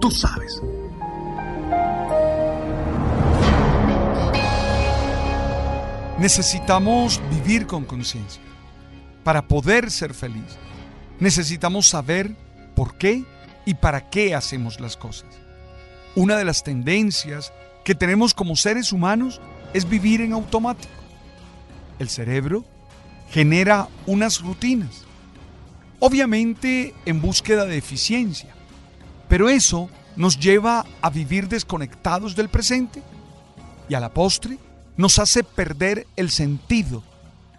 Tú sabes. Necesitamos vivir con conciencia. Para poder ser feliz, necesitamos saber por qué y para qué hacemos las cosas. Una de las tendencias que tenemos como seres humanos es vivir en automático. El cerebro genera unas rutinas, obviamente en búsqueda de eficiencia, pero eso nos lleva a vivir desconectados del presente y a la postre nos hace perder el sentido,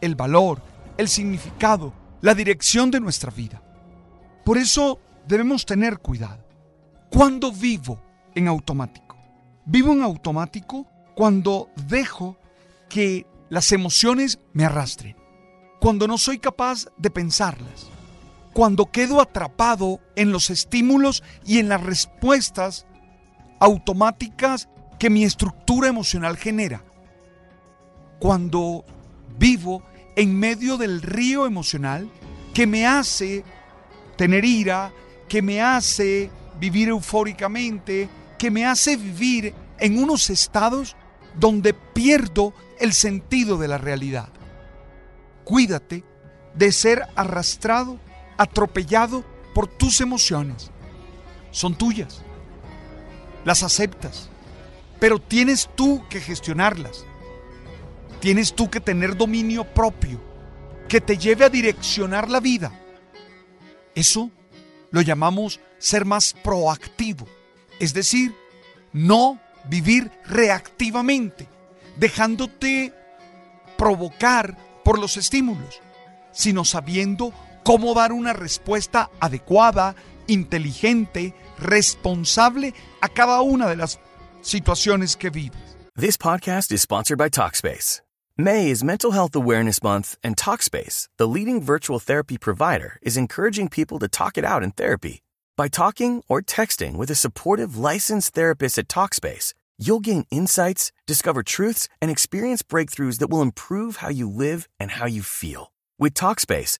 el valor, el significado, la dirección de nuestra vida. Por eso debemos tener cuidado. ¿Cuándo vivo en automático? Vivo en automático cuando dejo que las emociones me arrastren, cuando no soy capaz de pensarlas, cuando quedo atrapado en los estímulos y en las respuestas automáticas que mi estructura emocional genera, cuando vivo en medio del río emocional que me hace tener ira, que me hace vivir eufóricamente, que me hace vivir en unos estados donde pierdo el sentido de la realidad. Cuídate de ser arrastrado, atropellado por tus emociones. Son tuyas. Las aceptas. Pero tienes tú que gestionarlas. Tienes tú que tener dominio propio que te lleve a direccionar la vida. Eso lo llamamos ser más proactivo. Es decir, no vivir reactivamente, dejándote provocar por los estímulos, sino sabiendo cómo dar una respuesta adecuada, inteligente, responsable a cada una de las situaciones que vives. This podcast is sponsored by Talkspace. May is Mental Health Awareness Month, and Talkspace, the leading virtual therapy provider, is encouraging people to talk it out in therapy. By talking or texting with a supportive licensed therapist at Talkspace, you'll gain insights, discover truths, and experience breakthroughs that will improve how you live and how you feel. With Talkspace,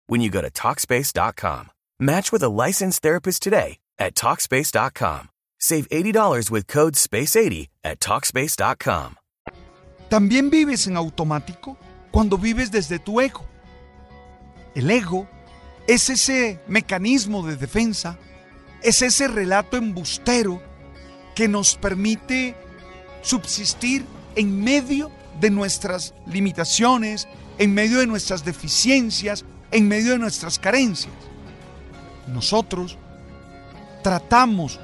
when you go to Talkspace.com. Match with a licensed therapist today at Talkspace.com. Save $80 with code SPACE80 at Talkspace.com. También vives en automático cuando vives desde tu ego. El ego es ese mecanismo de defensa, es ese relato embustero que nos permite subsistir en medio de nuestras limitaciones, en medio de nuestras deficiencias, en medio de nuestras carencias. Nosotros tratamos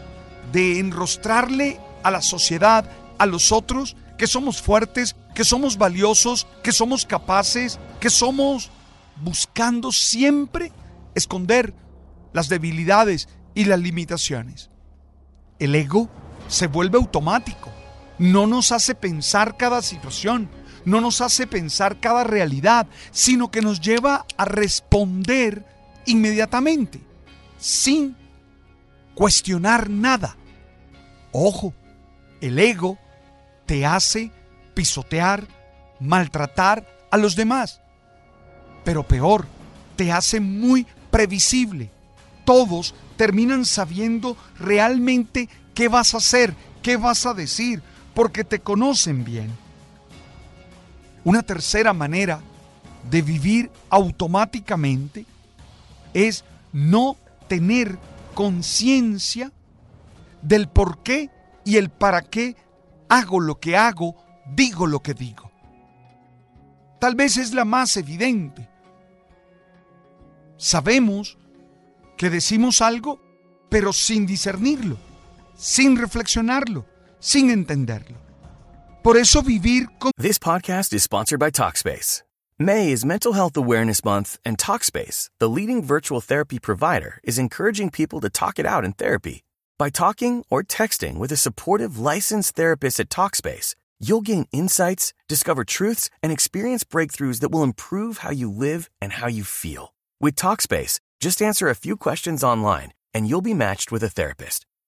de enrostrarle a la sociedad, a los otros, que somos fuertes, que somos valiosos, que somos capaces, que somos buscando siempre esconder las debilidades y las limitaciones. El ego se vuelve automático, no nos hace pensar cada situación, no nos hace pensar cada realidad, sino que nos lleva a responder inmediatamente, sin cuestionar nada. Ojo, el ego te hace pisotear, maltratar a los demás. Pero peor, te hace muy previsible. Todos terminan sabiendo realmente qué vas a hacer, qué vas a decir, porque te conocen bien. Una tercera manera de vivir automáticamente es no tener conciencia del por qué y el para qué hago lo que hago, digo lo que digo. Tal vez es la más evidente. Sabemos que decimos algo, pero sin discernirlo, sin reflexionarlo, sin entenderlo. Por eso vivir con... This podcast is sponsored by Talkspace. May is Mental Health Awareness Month, and Talkspace, the leading virtual therapy provider, is encouraging people to talk it out in therapy. By talking or texting with a supportive licensed therapist at Talkspace, you'll gain insights, discover truths, and experience breakthroughs that will improve how you live and how you feel. With Talkspace, just answer a few questions online and you'll be matched with a therapist.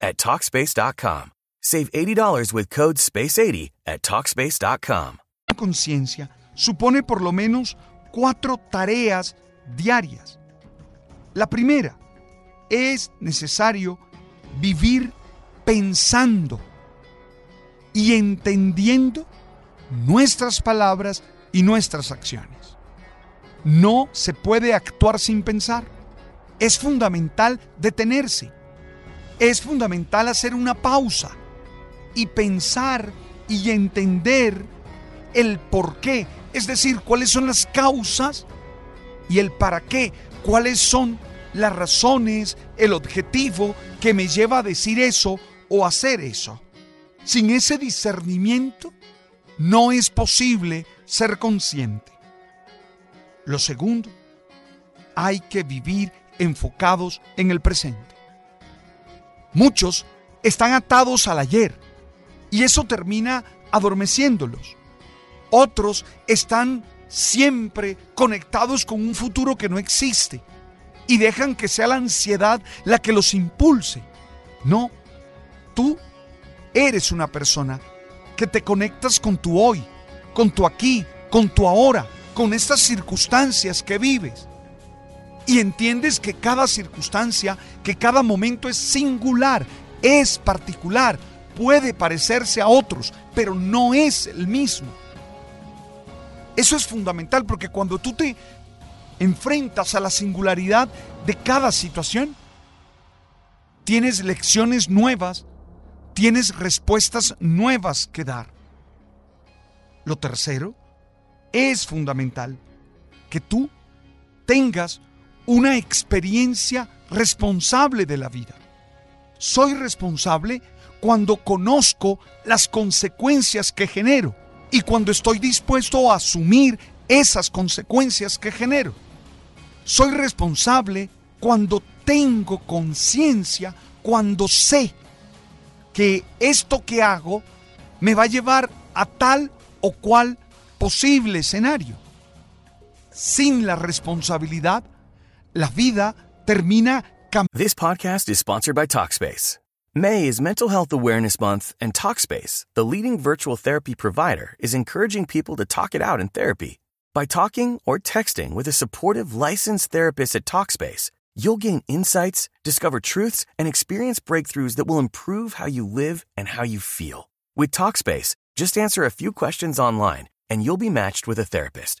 at Talkspace.com. Save $80 with code SPACE80 at Talkspace.com. conciencia supone por lo menos cuatro tareas diarias. La primera, es necesario vivir pensando y entendiendo nuestras palabras y nuestras acciones. No se puede actuar sin pensar. Es fundamental detenerse. Es fundamental hacer una pausa y pensar y entender el por qué, es decir, cuáles son las causas y el para qué, cuáles son las razones, el objetivo que me lleva a decir eso o hacer eso. Sin ese discernimiento, no es posible ser consciente. Lo segundo, hay que vivir enfocados en el presente. Muchos están atados al ayer y eso termina adormeciéndolos. Otros están siempre conectados con un futuro que no existe y dejan que sea la ansiedad la que los impulse. No, tú eres una persona que te conectas con tu hoy, con tu aquí, con tu ahora, con estas circunstancias que vives. Y entiendes que cada circunstancia, que cada momento es singular, es particular, puede parecerse a otros, pero no es el mismo. Eso es fundamental porque cuando tú te enfrentas a la singularidad de cada situación, tienes lecciones nuevas, tienes respuestas nuevas que dar. Lo tercero, es fundamental que tú tengas una experiencia responsable de la vida. Soy responsable cuando conozco las consecuencias que genero y cuando estoy dispuesto a asumir esas consecuencias que genero. Soy responsable cuando tengo conciencia, cuando sé que esto que hago me va a llevar a tal o cual posible escenario. Sin la responsabilidad, la vida termina. This podcast is sponsored by Talkspace. May is Mental Health Awareness Month, and Talkspace, the leading virtual therapy provider, is encouraging people to talk it out in therapy. By talking or texting with a supportive licensed therapist at Talkspace, you'll gain insights, discover truths, and experience breakthroughs that will improve how you live and how you feel. With Talkspace, just answer a few questions online and you'll be matched with a therapist.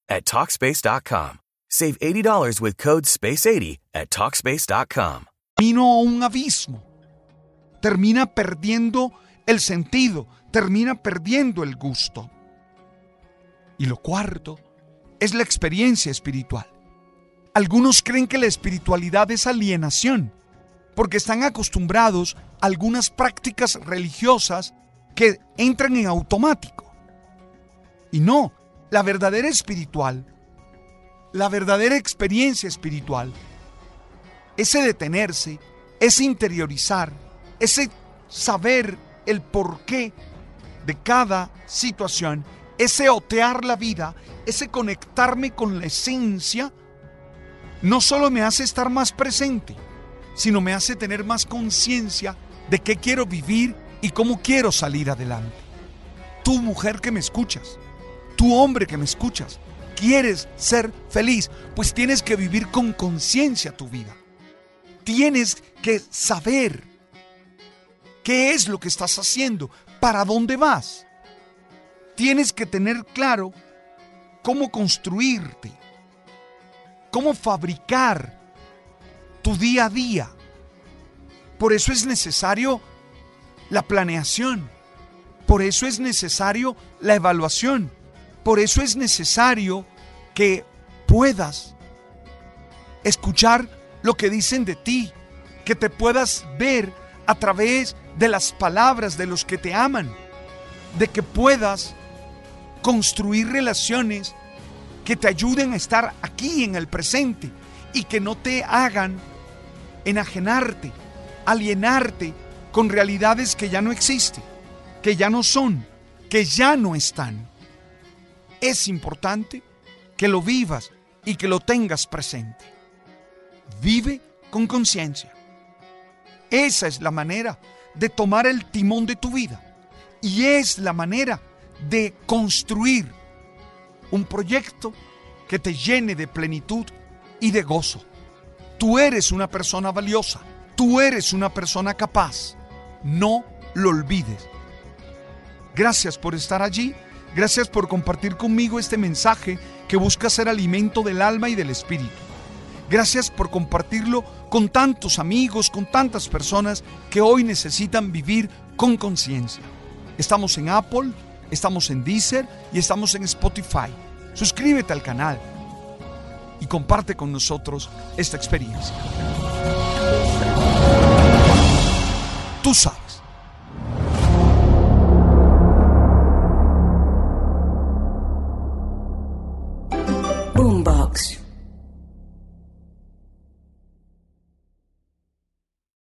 at Talkspace.com. Save $80 with code SPACE80 at Talkspace.com. Un abismo. Termina perdiendo el sentido, termina perdiendo el gusto. Y lo cuarto es la experiencia espiritual. Algunos creen que la espiritualidad es alienación, porque están acostumbrados a algunas prácticas religiosas que entran en automático. Y no, la verdadera espiritual, la verdadera experiencia espiritual, ese detenerse, ese interiorizar, ese saber el porqué de cada situación, ese otear la vida, ese conectarme con la esencia, no solo me hace estar más presente, sino me hace tener más conciencia de qué quiero vivir y cómo quiero salir adelante. Tú mujer que me escuchas, tú hombre que me escuchas, quieres ser feliz, pues tienes que vivir con conciencia tu vida. Tienes que saber qué es lo que estás haciendo, para dónde vas. Tienes que tener claro cómo construirte, cómo fabricar tu día a día. Por eso es necesario la planeación. Por eso es necesario la evaluación. Por eso es necesario que puedas escuchar lo que dicen de ti, que te puedas ver a través de las palabras de los que te aman, de que puedas construir relaciones que te ayuden a estar aquí en el presente y que no te hagan enajenarte, alienarte con realidades que ya no existen, que ya no son, que ya no están. Es importante que lo vivas y que lo tengas presente. Vive con conciencia. Esa es la manera de tomar el timón de tu vida. Y es la manera de construir un proyecto que te llene de plenitud y de gozo. Tú eres una persona valiosa. Tú eres una persona capaz. No lo olvides. Gracias por estar allí. Gracias por compartir conmigo este mensaje que busca ser alimento del alma y del espíritu. Gracias por compartirlo con tantos amigos, con tantas personas que hoy necesitan vivir con conciencia. Estamos en Apple, estamos en Deezer y estamos en Spotify. Suscríbete al canal y comparte con nosotros esta experiencia. Sabes.